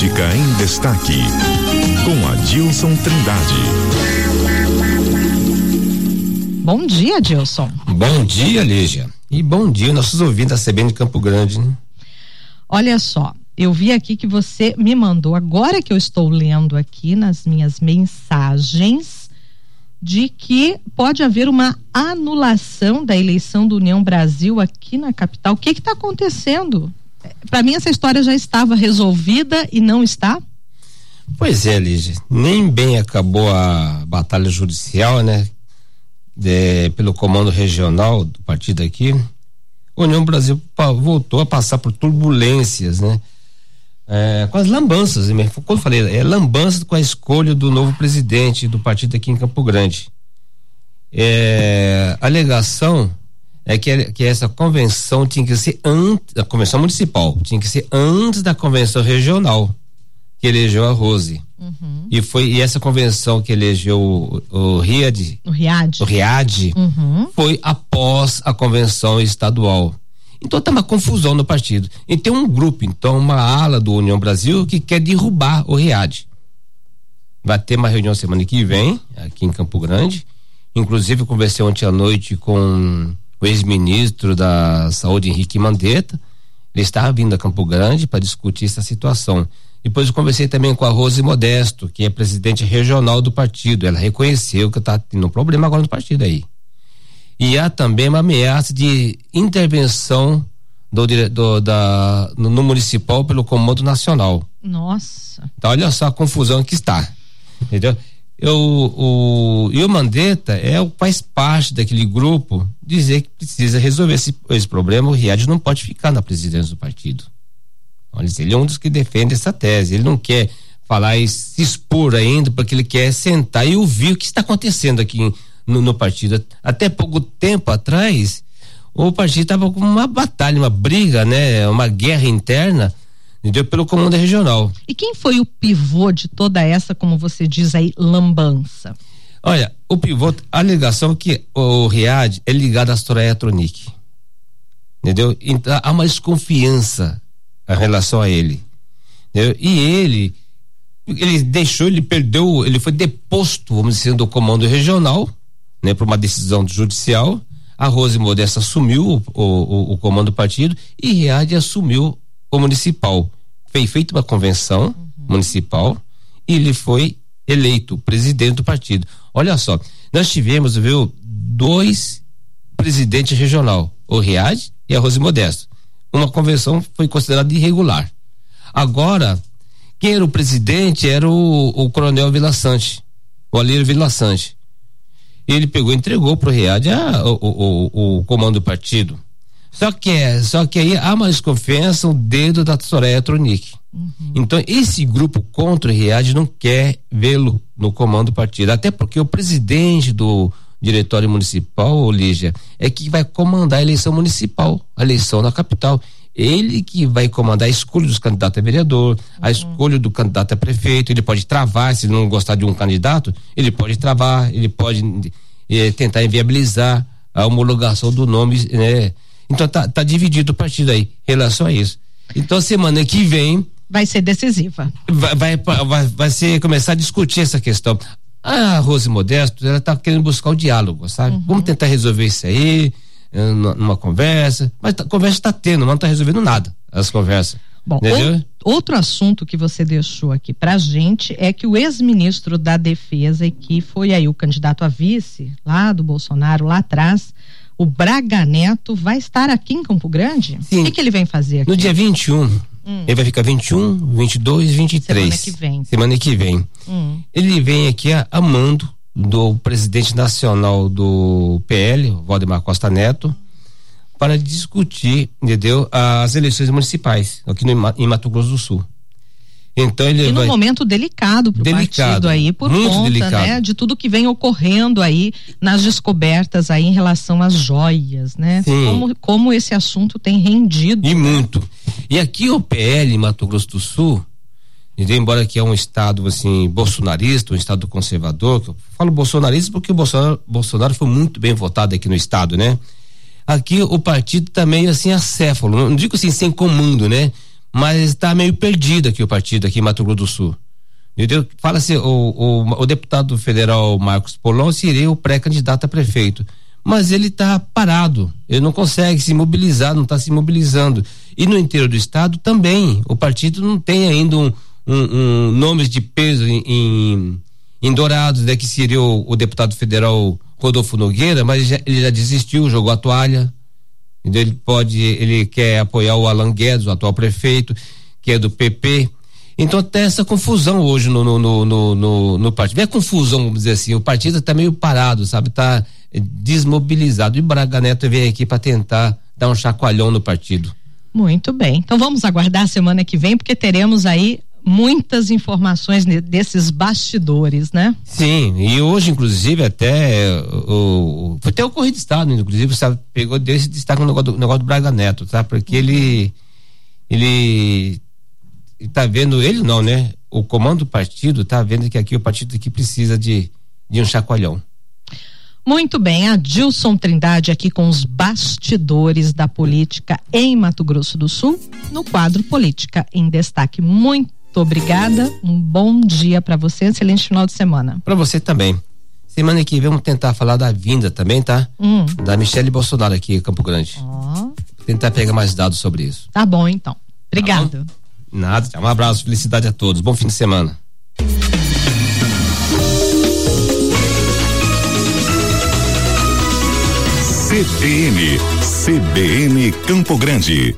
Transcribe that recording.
Política em Destaque, com Adilson Trindade. Bom dia, Adilson. Bom dia, Lígia. E bom dia, nossos ouvintes da CBN de Campo Grande. Né? Olha só, eu vi aqui que você me mandou, agora que eu estou lendo aqui nas minhas mensagens, de que pode haver uma anulação da eleição do União Brasil aqui na capital. O que está acontecendo? Para mim, essa história já estava resolvida e não está? Pois é, Lígia. Nem bem acabou a batalha judicial, né? De, pelo comando regional do partido aqui. A União Brasil voltou a passar por turbulências, né? É, com as lambanças, quando eu falei, é lambanças com a escolha do novo presidente do partido aqui em Campo Grande. É, alegação é que, que essa convenção tinha que ser antes, a convenção municipal, tinha que ser antes da convenção regional que elegeu a Rose. Uhum. E foi e essa convenção que elegeu o, o Riad, o Riad, o Riad uhum. foi após a convenção estadual. Então tá uma confusão no partido. E tem um grupo, então, uma ala do União Brasil que quer derrubar o Riad. Vai ter uma reunião semana que vem, aqui em Campo Grande. Inclusive, conversei ontem à noite com o ex-ministro da Saúde, Henrique Mandetta. Ele estava vindo a Campo Grande para discutir essa situação. Depois eu conversei também com a Rose Modesto, que é presidente regional do partido. Ela reconheceu que está tendo um problema agora no partido aí. E há também uma ameaça de intervenção do, do da, no, no, municipal pelo Comando Nacional. Nossa. Então, olha só a confusão que está. Entendeu? Eu, o, e o Mandetta é, faz parte daquele grupo dizer que precisa resolver esse, esse problema. O Riad não pode ficar na presidência do partido. Olha, ele é um dos que defende essa tese. Ele não quer falar e se expor ainda, porque ele quer sentar e ouvir o que está acontecendo aqui no, no partido. Até pouco tempo atrás, o partido estava com uma batalha, uma briga, né? Uma guerra interna entendeu? Pelo comando regional. E quem foi o pivô de toda essa, como você diz aí, lambança? Olha, o pivô, a alegação é que o Riad é ligado à Soraya Tronic. Entendeu? Então há uma desconfiança em relação a ele. Entendeu? E ele ele deixou, ele perdeu, ele foi deposto, vamos dizer, do comando regional, né, por uma decisão judicial. A Rose Modesta assumiu o, o, o comando do partido e Riad assumiu municipal. Foi feita uma convenção uhum. municipal e ele foi eleito presidente do partido. Olha só, nós tivemos, viu, dois presidentes regional, o Riad e a Rose Modesto. Uma convenção foi considerada irregular. Agora, quem era o presidente era o, o coronel Vila Sante, o Alírio Vila Sante. Ele pegou entregou para o Riad o, o, o comando do partido. Só que é, só que aí há uma desconfiança o dedo da Soraya Tronic. Uhum. Então, esse grupo contra o Riad não quer vê-lo no comando do partido. Até porque o presidente do diretório municipal, Lígia, é que vai comandar a eleição municipal, a eleição na capital. Ele que vai comandar a escolha dos candidatos a vereador, uhum. a escolha do candidato a prefeito. Ele pode travar, se não gostar de um candidato, ele pode travar, ele pode eh, tentar inviabilizar a homologação do nome, né? Então tá, tá dividido o partido aí em relação a isso. Então semana que vem vai ser decisiva. Vai, vai, vai, vai ser começar a discutir essa questão. A Rose Modesto, ela tá querendo buscar o diálogo, sabe? Uhum. Vamos tentar resolver isso aí, eh, numa conversa. Mas a tá, conversa está tendo, mas não está resolvendo nada as conversas. Bom, outro assunto que você deixou aqui pra gente é que o ex-ministro da Defesa, e que foi aí o candidato a vice lá do Bolsonaro lá atrás, o Braga Neto vai estar aqui em Campo Grande? Sim. O que, que ele vem fazer aqui? No dia 21. Hum. Ele vai ficar 21, 22, 23. Semana que vem. Semana que vem. Hum. Ele vem aqui a, a mando do presidente nacional do PL, Valdemar Costa Neto, para discutir, entendeu? As eleições municipais aqui no, em Mato Grosso do Sul. Então ele e vai... num momento delicado para o partido aí, por conta né, de tudo que vem ocorrendo aí nas descobertas aí em relação às joias, né? Sim. Como, como esse assunto tem rendido. E né? muito. E aqui o PL Mato Grosso do Sul, embora que é um estado assim bolsonarista, um estado conservador, eu falo bolsonarista porque o Bolsonaro, Bolsonaro foi muito bem votado aqui no estado, né? Aqui o partido também tá assim acéfalo, não digo assim sem comando, né? Mas está meio perdido aqui o partido aqui em Mato Grosso do Sul. Entendeu? Fala-se, o, o, o, deputado federal Marcos Polon seria o pré-candidato a prefeito. Mas ele está parado, ele não consegue se mobilizar, não está se mobilizando. E no interior do estado também, o partido não tem ainda um, um, um nomes de peso em, em, em Dourados, né, que seria o, o, deputado federal Rodolfo Nogueira, mas já, ele já desistiu, jogou a toalha. Ele pode, ele quer apoiar o Alan Guedes, o atual prefeito, que é do PP. Então tem essa confusão hoje no, no, no, no, no partido. Vê a confusão, vamos dizer assim. O partido está meio parado, sabe? Está desmobilizado. E Braga Neto vem aqui para tentar dar um chacoalhão no partido. Muito bem. Então vamos aguardar a semana que vem, porque teremos aí muitas informações desses bastidores, né? Sim, e hoje, inclusive, até o, foi até o Correio de Estado, inclusive, sabe, pegou desse destaque no negócio do, negócio do Braga Neto, tá? Porque ele ele está vendo, ele não, né? O comando do partido está vendo que aqui o partido aqui precisa de, de um chacoalhão. Muito bem, a Dilson Trindade aqui com os bastidores da política em Mato Grosso do Sul, no quadro Política em Destaque. Muito obrigada, um bom dia para você, excelente final de semana. Para você também. Semana que vem vamos tentar falar da vinda também, tá? Hum. Da Michelle Bolsonaro aqui em Campo Grande. Oh. Tentar pegar mais dados sobre isso. Tá bom, então. Obrigado. Tá Nada, um abraço, felicidade a todos. Bom fim de semana. CBN, CBN Campo Grande.